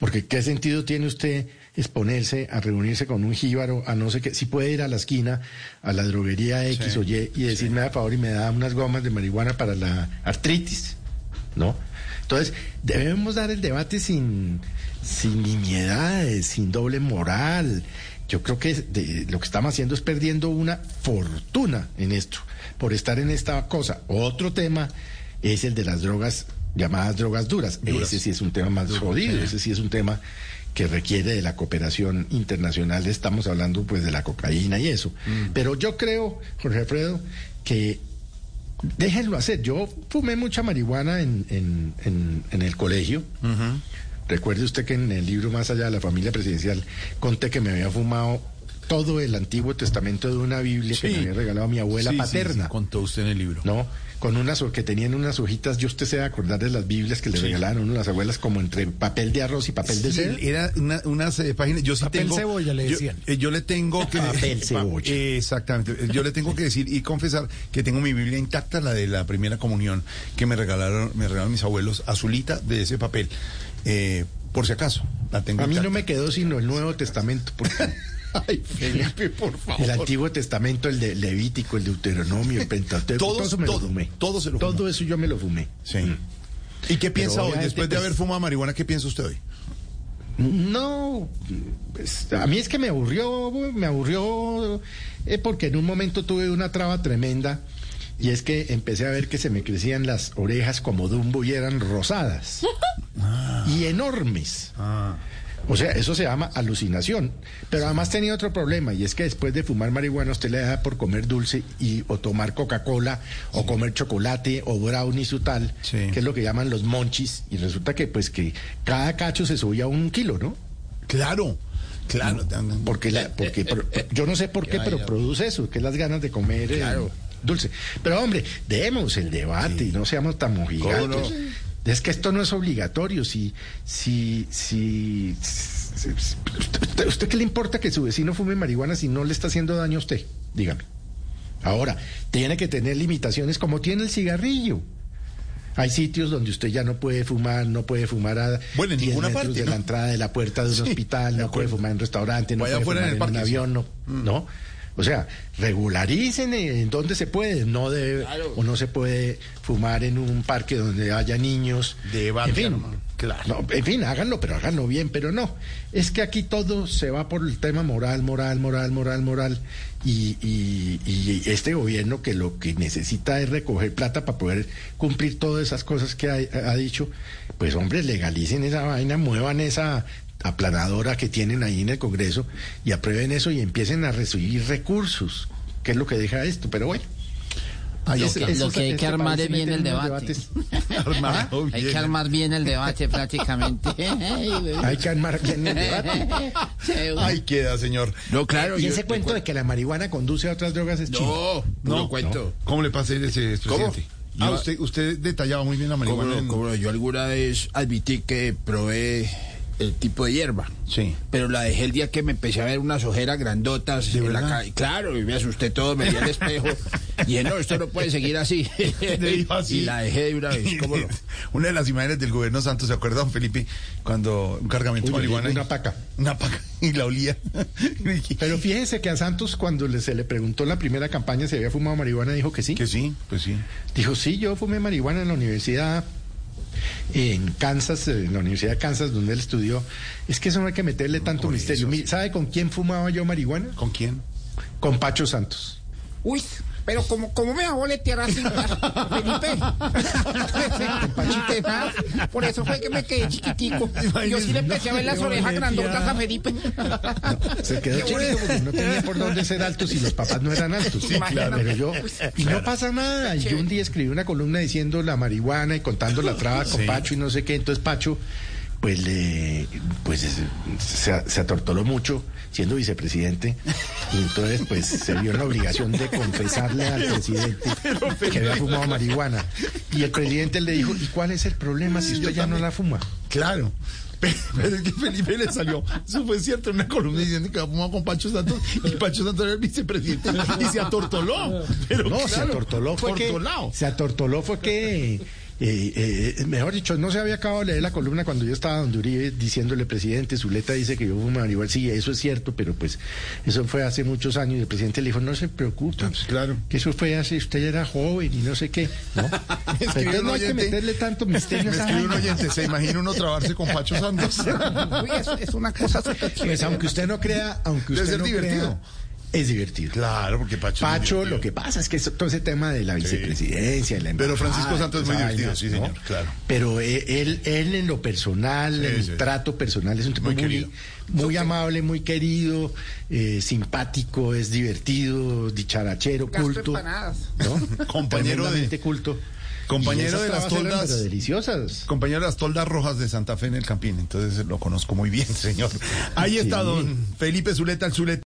Porque ¿qué sentido tiene usted exponerse a reunirse con un jíbaro, a no sé qué? Si puede ir a la esquina, a la droguería X o Y y decirme a favor y me da unas gomas de marihuana para la artritis, ¿no? Entonces, debemos dar el debate sin, sin nimiedades, sin doble moral. Yo creo que de- lo que estamos haciendo es perdiendo una fortuna en esto, por estar en esta cosa. Otro tema es el de las drogas, llamadas drogas duras. Ese sí es un tema más jodido, ese sí es un tema que requiere de la cooperación internacional. Estamos hablando pues de la cocaína y eso. Pero yo creo, Jorge Alfredo, que déjenlo hacer. Yo fumé mucha marihuana en, en, en, en el colegio. Recuerde usted que en el libro Más allá de la familia presidencial conté que me había fumado todo el Antiguo Testamento de una Biblia que me había regalado mi abuela Sí, paterna. sí, contó usted en el libro. ¿no? Con unas que tenían unas hojitas, yo usted se va a acordar de las Biblias que le regalaron uno las abuelas como entre papel de arroz y papel de seda. Era una- unas eh, páginas. Yo sí Papel tengo. cebolla le yo- decían. eh, Yo, le tengo que. Papel cebolla. Exactamente. Yo le tengo que decir y confesar que tengo mi Biblia intacta, la de la primera comunión que me regalaron, me regalaron mis abuelos, azulita de ese papel. Eh, por si acaso, la tengo A mí no me quedó sino el Nuevo Testamento, porque Ay, Felipe, por favor. el Antiguo Testamento, el de Levítico, el Deuteronomio, el Pentateuco, todo eso me todo, lo fumé. todo se lo Todo fumó. eso yo me lo fumé. Sí. Mm. ¿Y qué piensa hoy? Después de pues- haber fumado marihuana, ¿qué piensa usted hoy? No, pues, a mí es que me aburrió, me aburrió eh, porque en un momento tuve una traba tremenda y es que empecé a ver que se me crecían las orejas como Dumbo y eran rosadas y enormes. Ah. O sea, eso se llama alucinación. Pero además tenía otro problema y es que después de fumar marihuana usted le da por comer dulce y o tomar Coca-Cola o comer chocolate o brownies o tal, Sí. que es lo que llaman los monchis y resulta que pues que cada cacho se subía un kilo, ¿no? Claro, claro. Porque, la, porque yo no sé por qué, pero produce eso, que es las ganas de comer eh, dulce. Pero hombre, demos el debate y no seamos tan mojigatos. Es que esto no es obligatorio. Si, si, si, si- usted, ¿Usted qué le importa que su vecino fume marihuana si no le está haciendo daño a usted? Dígame. Ahora, tiene que tener limitaciones como tiene el cigarrillo. Hay sitios donde usted ya no puede fumar, no puede fumar a Bueno, en 10 ninguna metros parte, de ¿no? la entrada de la puerta de un Sí, hospital, no puede fumar en restaurante, no Vaya puede fumar en en, el un avión, no, no. O sea, regularicen en dónde se puede, no debe, o no se puede fumar en un parque donde haya niños. Debate, en fin. Claro. no, en fin, háganlo, pero háganlo bien, pero no. Es que aquí todo se va por el tema moral, moral, moral, moral, moral. Y, y- y este gobierno que lo que necesita es recoger plata para poder cumplir todas esas cosas que ha, ha dicho, pues hombre, legalicen esa vaina, muevan esa aplanadora que tienen ahí en el Congreso y aprueben eso y empiecen a recibir recursos, que es lo que deja esto. Pero bueno. Ahí Lo que, lo que hay que armar es bien el debate. Hay que armar bien el debate prácticamente. Hay que armar bien el debate. Ahí queda, señor. No, claro. Y yo- ese cuento de que la marihuana conduce a otras drogas es chino. No, no, cuento. ¿Cómo le pasa a ese presidente? ¿Cómo? Ah, Yo- usted, usted detallaba muy bien la ¿Cómo marihuana. Yo alguna vez admití que probé el tipo de hierba. Sí. Pero la dejé el día que me empecé a ver unas ojeras grandotas ¿De en la verdad? calle. Claro, y me asusté todo, me vi al espejo. y dije, no, esto no puede seguir así. Le dijo así. Y la dejé de una vez. ¿Cómo no? Una de las imágenes del gobierno Santos, ¿se acuerda, don Felipe? Cuando un cargamento de marihuana. y- una paca. Una paca. Y la olía. Pero fíjese que a Santos cuando le- se le preguntó en la primera campaña si había fumado marihuana, dijo que sí. que sí, pues sí. Dijo, sí, yo fumé marihuana en la universidad en Kansas, eh, en la Universidad de Kansas, donde él estudió. Es que eso no hay que meterle tanto por misterio. eso. ¿Sabe con quién fumaba yo marihuana? ¿Con quién? Con Pacho Santos. Uy, pero como, como me va a boletear así, Felipe. Por eso fue que me quedé chiquitico. Yo sí le empecé a ver las orejas grandotas a Felipe. Se quedó chiquito porque no tenía por dónde ser altos y los papás no eran altos. claro. Pero yo, y no pasa nada. Y yo un día escribí una columna diciendo la marihuana y contando la traba con Sí. Pacho y no sé qué. Entonces Pacho, pues le, pues se, se atortoló mucho siendo vicepresidente. Y entonces, pues se vio en la obligación de confesarle al presidente que había fumado marihuana. Y el presidente le dijo, ¿y cuál es el problema si usted ya no la fuma? Claro. Pero, es que Felipe le salió, eso fue cierto, en una columna diciendo que había fumado con Pacho Santos y Pacho Santos era el vicepresidente y se atortoló. Pero No, se atortoló fue que, se atortoló fue que eh, eh, mejor dicho, no se había acabado de leer la columna cuando yo estaba donde Uribe diciéndole, presidente, Zuleta dice que yo fumo marihuana. Sí, eso es cierto, pero pues eso fue hace muchos años y el presidente le dijo, no se preocupe, Ah, pues, claro. que eso fue hace, usted era joven y no sé qué. ¿no? escribió Entonces un no hay que oyente- meterle tanto misterio escribe un oyente, ¿se imagina uno trabarse con Pacho Santos? Uy, es, es una cosa. Pues aunque usted no crea, aunque Debe usted ser no divertido. crea, es divertido. claro, porque Pacho... Pacho, lo que pasa es que eso- todo ese tema de la vicepresidencia, y la Pero embajada, Francisco Santos es muy divertido, sí, señor, claro. Pero eh, él, él en lo personal, Sí, en el sí. trato personal, es un tipo Muy muy, amable, muy querido, eh, simpático, es divertido, dicharachero, Gasto culto. ¿no? Compañero de- culto. Compañero de las toldas. pero deliciosas. Compañero de las toldas rojas de Santa Fe en el Campín, entonces lo conozco muy bien, señor. Ahí está Sí. don Felipe Zuleta, el Zuleta.